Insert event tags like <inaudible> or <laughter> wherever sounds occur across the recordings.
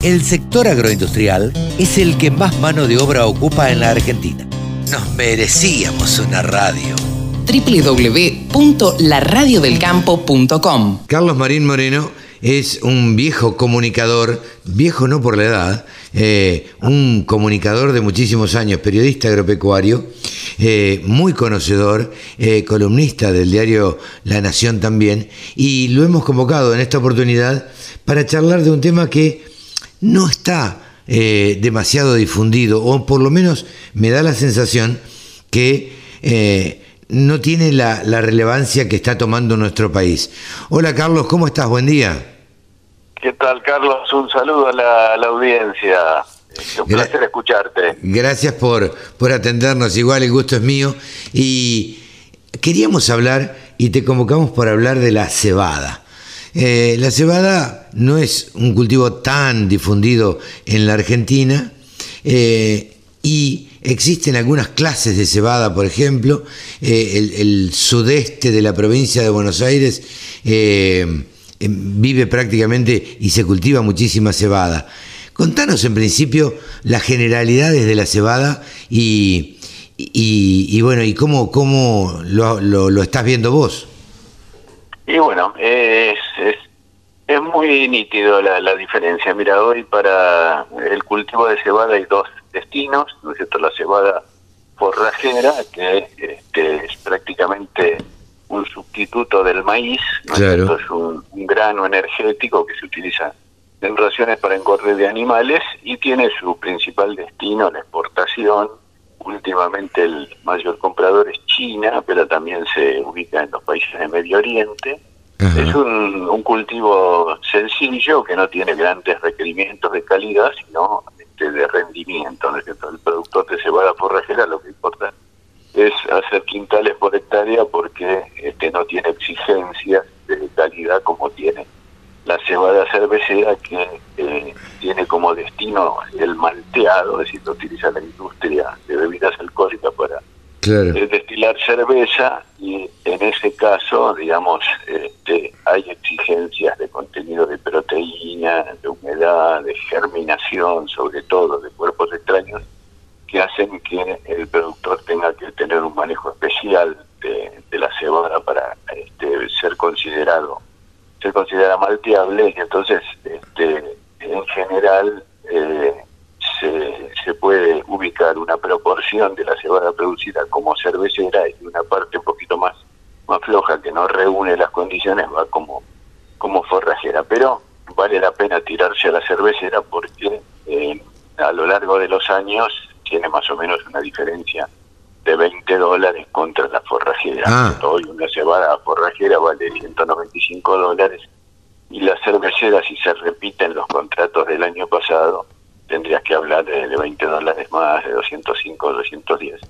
El sector agroindustrial es el que más mano de obra ocupa en la Argentina. Nos merecíamos una radio. www.laradiodelcampo.com Carlos Marín Moreno es un viejo comunicador, viejo no por la edad, eh, un comunicador de muchísimos años, periodista agropecuario, eh, muy conocedor, eh, columnista del diario La Nación también, y lo hemos convocado en esta oportunidad para charlar de un tema que no está eh, demasiado difundido, o por lo menos me da la sensación que eh, no tiene la, la, relevancia que está tomando nuestro país. Hola Carlos, ¿cómo estás? Buen día. ¿Qué tal Carlos? Un saludo a la, a la audiencia. Es un Gra placer escucharte. Gracias por, por atendernos, igual el gusto es mío. Y queríamos hablar, y te convocamos por hablar de la cebada. Eh, la cebada no es un cultivo tan difundido en la Argentina eh, y existen algunas clases de cebada, por ejemplo, eh, el, sudeste de la provincia de Buenos Aires em, vive prácticamente y se cultiva muchísima cebada. Contanos en principio las generalidades de la cebada y bueno, y cómo, cómo lo, lo, lo estás viendo vos. Y bueno, es, es, muy nítido la, la, diferencia. Mira, hoy para el cultivo de cebada hay dos destinos, ¿no es cierto? La cebada forrajera, que este, es prácticamente un sustituto del maíz, ¿no claro. es, es un, un, grano energético que se utiliza en raciones para engorde de animales y tiene su principal destino, la exportación. Últimamente el mayor comprador es China, pero también se ubica en los países de Medio Oriente. Es un, un, cultivo sencillo que no tiene grandes requerimientos de calidad, sino este, de rendimiento. ¿no? El productor de cebada forrajera lo que importa es hacer quintales por hectárea porque este, no tiene exigencias de calidad como tiene la cebada cervecera que eh, tiene como destino el malteado, es decir, lo utiliza la industria de bebidas alcohólicas para claro. destilar cerveza y en ese caso, digamos, este, hay exigencias de contenido de proteína, de humedad, de germinación, sobre todo de cuerpos extraños, que hacen que el productor tenga que tener un manejo especial de, la cebada para este, ser considerado se considera malteable y entonces este, en general eh, se, se, puede ubicar una proporción de la cebada producida como cervecera y una parte un poquito más más floja que no reúne las condiciones va como como forrajera pero vale la pena tirarse a la cervecera porque eh, a lo largo de los años tiene más o menos una diferencia de 20 dólares contra la forrajera. Ah. Hoy una cebada forrajera vale 195 dólares y la cervecera, si se repiten los contratos del año pasado, tendrías que hablar de, de 20 dólares más, de 205, 210.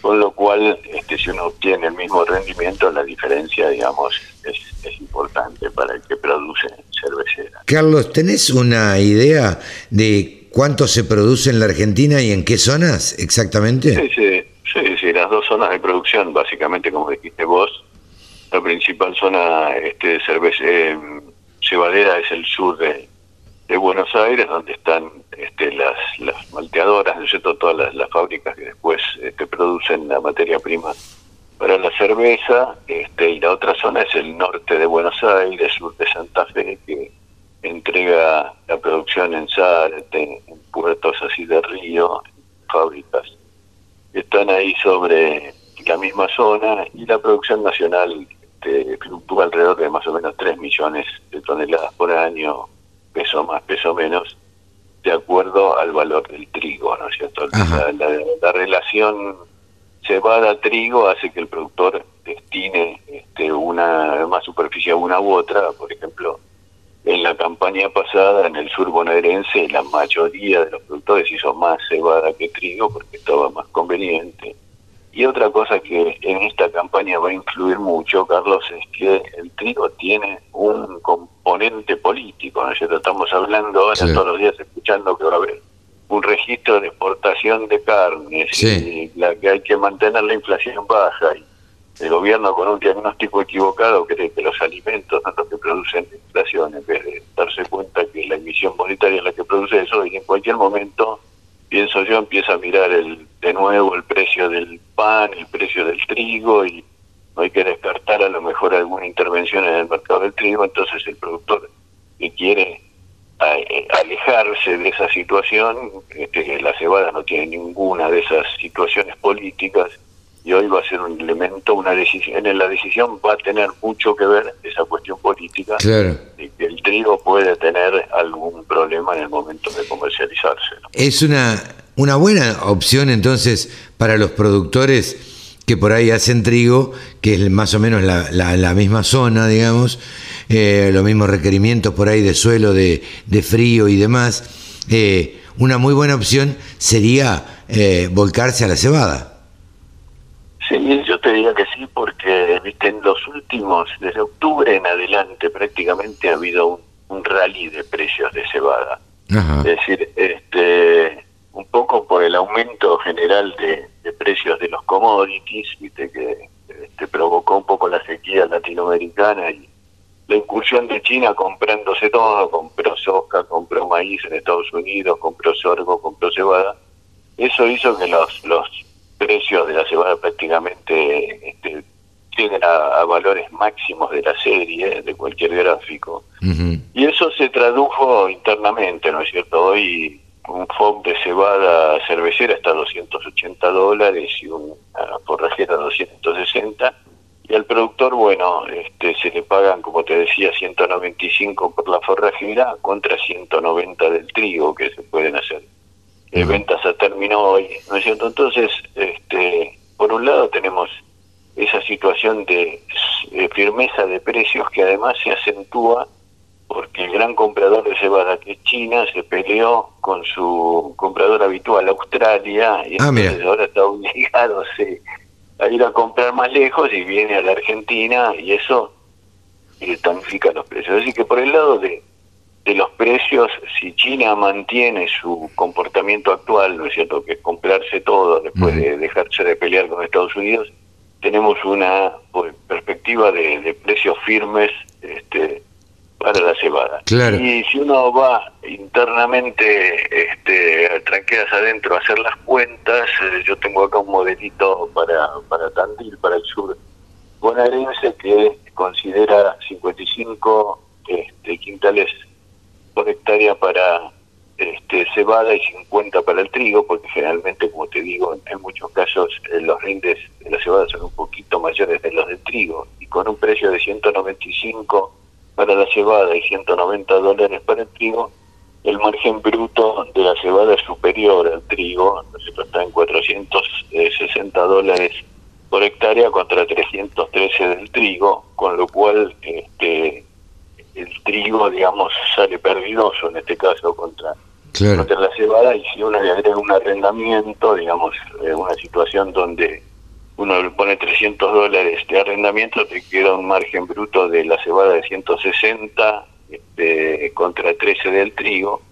Con lo cual, este, si uno obtiene el mismo rendimiento, la diferencia, digamos, es, es importante para el que produce cervecera. Carlos, ¿tenés una idea de cuánto se produce en la Argentina y en qué zonas exactamente? Sí, sí. Sí, sí, las dos zonas de producción, básicamente, como dijiste vos, la principal zona este, de cerveza, eh, cebadera es el sur de, de, Buenos Aires, donde están este, las, las malteadoras, ¿no es cierto? Todas las, fábricas que después este, producen la materia prima para la cerveza, este, y la otra zona es el norte de Buenos Aires, sur de Santa Fe, que entrega la producción en Zárate, en puertos así de río, fábricas están ahí sobre la misma zona y la producción nacional este, alrededor de más o menos 3 millones de toneladas por año, peso más, peso menos, de acuerdo al valor del trigo, ¿no es cierto? La, la, la, relación cebada-trigo hace que el productor destine este, una más superficie a una u otra, por ejemplo, en la campaña pasada en el sur bonaerense la mayoría de los productores hizo más cebada que trigo porque estaba más conveniente. Y otra cosa que en esta campaña va a influir mucho, Carlos, es que el trigo tiene un componente político, ¿no es cierto? Estamos hablando ahora sí. todos los días escuchando que va a haber un registro de exportación de carnes sí. y la que hay que mantener la inflación baja y el gobierno con un diagnóstico equivocado cree que los alimentos son los que producen inflación en vez de darse cuenta que la emisión monetaria es la que produce eso y en cualquier momento, pienso yo, empieza a mirar el de nuevo el precio del pan, el precio del trigo y no hay que descartar a lo mejor alguna intervención en el mercado del trigo, entonces el productor que quiere eh, alejarse de esa situación, este, la cebada no tiene ninguna de esas situaciones políticas, y hoy va a ser un elemento, una decisión, en la decisión va a tener mucho que ver esa cuestión política claro. de que el trigo puede tener algún problema en el momento de comercializarse. Es una, una buena opción entonces para los productores que por ahí hacen trigo, que es más o menos la, la, misma zona, digamos, eh, los mismos requerimientos por ahí de suelo, de, de frío y demás. Eh, una muy buena opción sería eh, volcarse a la cebada. Sí, yo te diría que sí, porque viste en los últimos, desde octubre en adelante prácticamente ha habido un, rally de precios de cebada. Es decir, este, un poco por el aumento general de, precios de los commodities, viste que este, provocó un poco la sequía latinoamericana y la incursión de China comprándose todo, compró soja, compró maíz en Estados Unidos, compró sorgo, compró cebada. Eso hizo que los, los precios de la cebada prácticamente este, lleguen a, valores máximos de la serie, de cualquier gráfico. Y eso se tradujo internamente, ¿no es cierto? Hoy un FOB de cebada cervecera está a 280 dólares y una forrajera a 260 y al productor, bueno, este, se le pagan, como te decía, 195 por la forrajera contra 190 del trigo que se pueden hacer. Eh, ventas a término hoy, ¿no es cierto? Entonces, este, por un lado tenemos esa situación de firmeza de precios que además se acentúa porque el gran comprador de cebada que es China se peleó con su comprador habitual Australia y ah, ahora está obligado <laughs> a ir a comprar más lejos y viene a la Argentina y eso eh, tonifica los precios. Así que por el lado de de los precios, si China mantiene su comportamiento actual, ¿no es cierto?, que es comprarse todo después de dejarse de pelear con Estados Unidos, tenemos una pues, perspectiva de, precios firmes este, para la cebada. Y si uno va internamente, este, tranqueras adentro, a hacer las cuentas, eh, yo tengo acá un modelito para, para Tandil, para el sur bonaerense, que considera 55 este, quintales por hectárea para este, cebada y 50 para el trigo, porque generalmente, como te digo, en muchos casos eh, los rindes de la cebada son un poquito mayores de los del trigo, y con un precio de 195 para la cebada y 190 dólares para el trigo, el margen bruto de la cebada es superior al trigo, está en 460 dólares por hectárea contra 313 del trigo, con lo cual este, el trigo, digamos, sale perdidoso en este caso contra, contra la cebada y si uno le agrega un arrendamiento, digamos, eh, una situación donde uno le pone 300 dólares de arrendamiento, te queda un margen bruto de la cebada de 160 este, contra 13 del trigo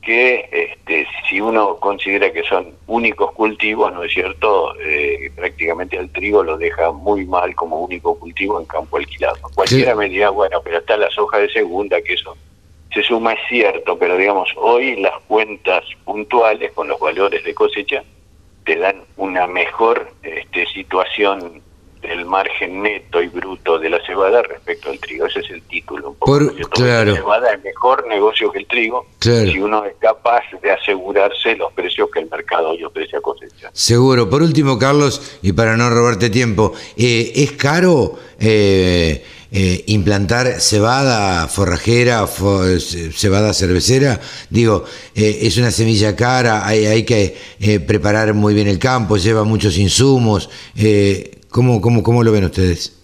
que este, si uno considera que son únicos cultivos, ¿no es cierto? Eh, prácticamente el trigo lo deja muy mal como único cultivo en campo alquilado. Cualquiera me dirá, bueno, pero está la soja de segunda, que eso se suma, es cierto, pero digamos, hoy las cuentas puntuales con los valores de cosecha te dan una mejor este, situación el margen neto y bruto de la cebada respecto al trigo. Ese es el título. Un poco, claro. La cebada es mejor negocio que el trigo si uno es capaz de asegurarse los precios que el mercado hoy ofrece a cosecha. Seguro. Por último, Carlos, y para no robarte tiempo, eh, ¿es caro eh, eh, implantar cebada forrajera, cebada cervecera? Digo, es una semilla cara, hay, hay que preparar muy bien el campo, lleva muchos insumos. ¿Cómo, cómo, cómo lo ven ustedes?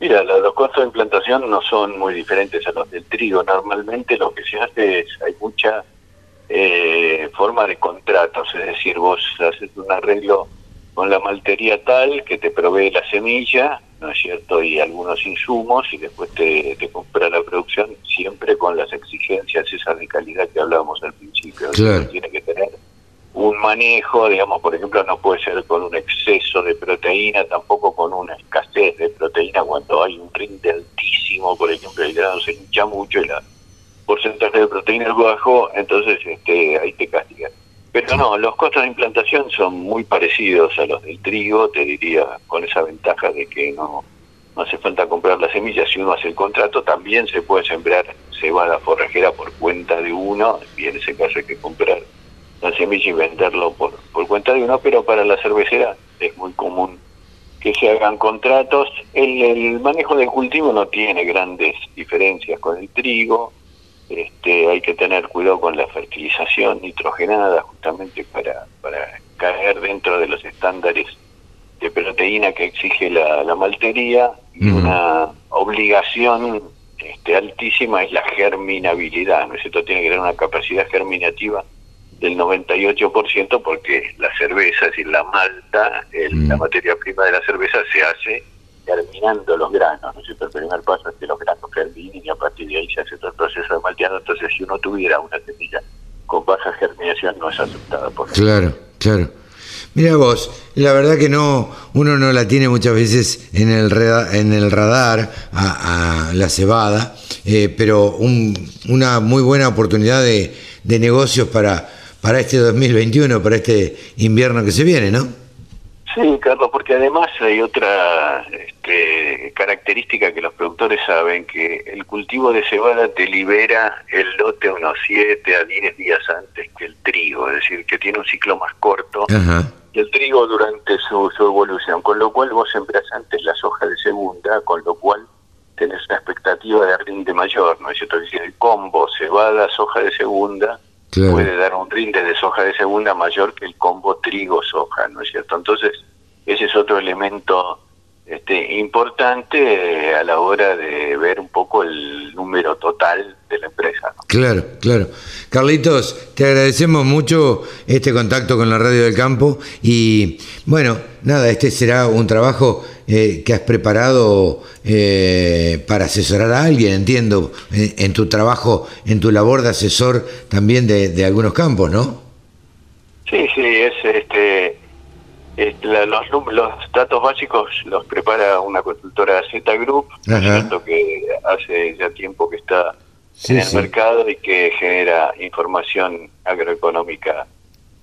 Mira, los costos de implantación no son muy diferentes a los del trigo. Normalmente lo que se hace es, hay mucha eh, forma de contratos, es decir, vos haces un arreglo con la maltería tal que te provee la semilla, ¿no es cierto? Y algunos insumos y después te, te compra la producción siempre con las exigencias esas de calidad que hablábamos al principio. Claro. Tiene que tener un manejo, digamos, por ejemplo, no puede ser con un exceso de proteína, tampoco con una escasez de proteína cuando hay un rinde altísimo, por ejemplo, el grano se hincha mucho y la porcentaje de proteína es bajo, entonces este, ahí te castigan. Pero no, los costos de implantación son muy parecidos a los del trigo, te diría, con esa ventaja de que no, no hace falta comprar las semillas. Si uno hace el contrato, también se puede sembrar cebada forrajera por cuenta de uno, y en ese caso hay que comprar la semilla y venderlo por, por cuenta de uno, pero para la cervecera es muy común que se hagan contratos. El, el manejo del cultivo no tiene grandes diferencias con el trigo, este, hay que tener cuidado con la fertilización nitrogenada justamente para, para caer dentro de los estándares de proteína que exige la, la maltería y una obligación este, altísima es la germinabilidad, ¿no es cierto? Tiene que tener una capacidad germinativa del 98% porque la cerveza, es decir, la malta, la materia prima de la cerveza se hace germinando los granos, ¿no es cierto? El primer paso es que los granos germinen y a partir de ahí se hace todo el proceso de malteado, entonces si uno tuviera una semilla con baja germinación no es aceptada por Claro, claro. Mira vos, la verdad que no, uno no la tiene muchas veces en el, en el radar a, la cebada, eh, pero una muy buena oportunidad de, de negocios para, para este 2021, para este invierno que se viene, ¿no? Sí, Carlos, porque además hay otra este, característica que los productores saben, que el cultivo de cebada te libera el lote unos 7 a 10 días antes que el trigo, es decir, que tiene un ciclo más corto que el trigo durante su, evolución, con lo cual vos sembras antes las hojas de segunda, con lo cual tenés una expectativa de rinde mayor, ¿no es cierto? Es decir, el combo cebada, soja de segunda, puede dar un rinde de soja de segunda mayor que el combo trigo-soja, ¿no es cierto? Entonces, ese es otro elemento este, importante eh, a la hora de ver un poco el número total de la empresa. Claro, claro. Carlitos, te agradecemos mucho este contacto con la Radio del Campo y bueno, nada, este será un trabajo eh, que has preparado eh, para asesorar a alguien, entiendo, en, tu trabajo, en tu labor de asesor también de, de algunos campos, ¿no? Sí, sí, es este los, los datos básicos los prepara una consultora Z Group, que hace ya tiempo que está en el mercado y que genera información agroeconómica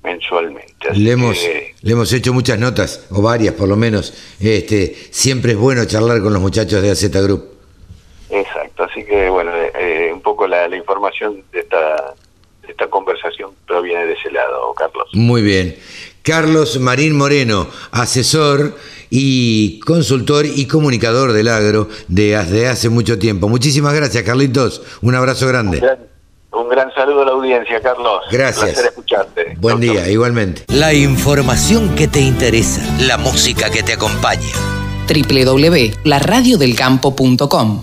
mensualmente. le hemos, le hemos hecho muchas notas, o varias por lo menos. Este, siempre es bueno charlar con los muchachos de Z Group. Exacto, así que bueno, eh, un poco la, la información de esta, de esta conversación proviene de ese lado, Carlos. Muy bien. Carlos Marín Moreno, asesor y consultor y comunicador del agro desde hace mucho tiempo. Muchísimas gracias, Carlitos. Un abrazo grande. Un gran, saludo a la audiencia, Carlos. Gracias. Un placer escucharte. Buen día, igualmente. La información que te interesa, la música que te acompaña. www.laradiodelcampo.com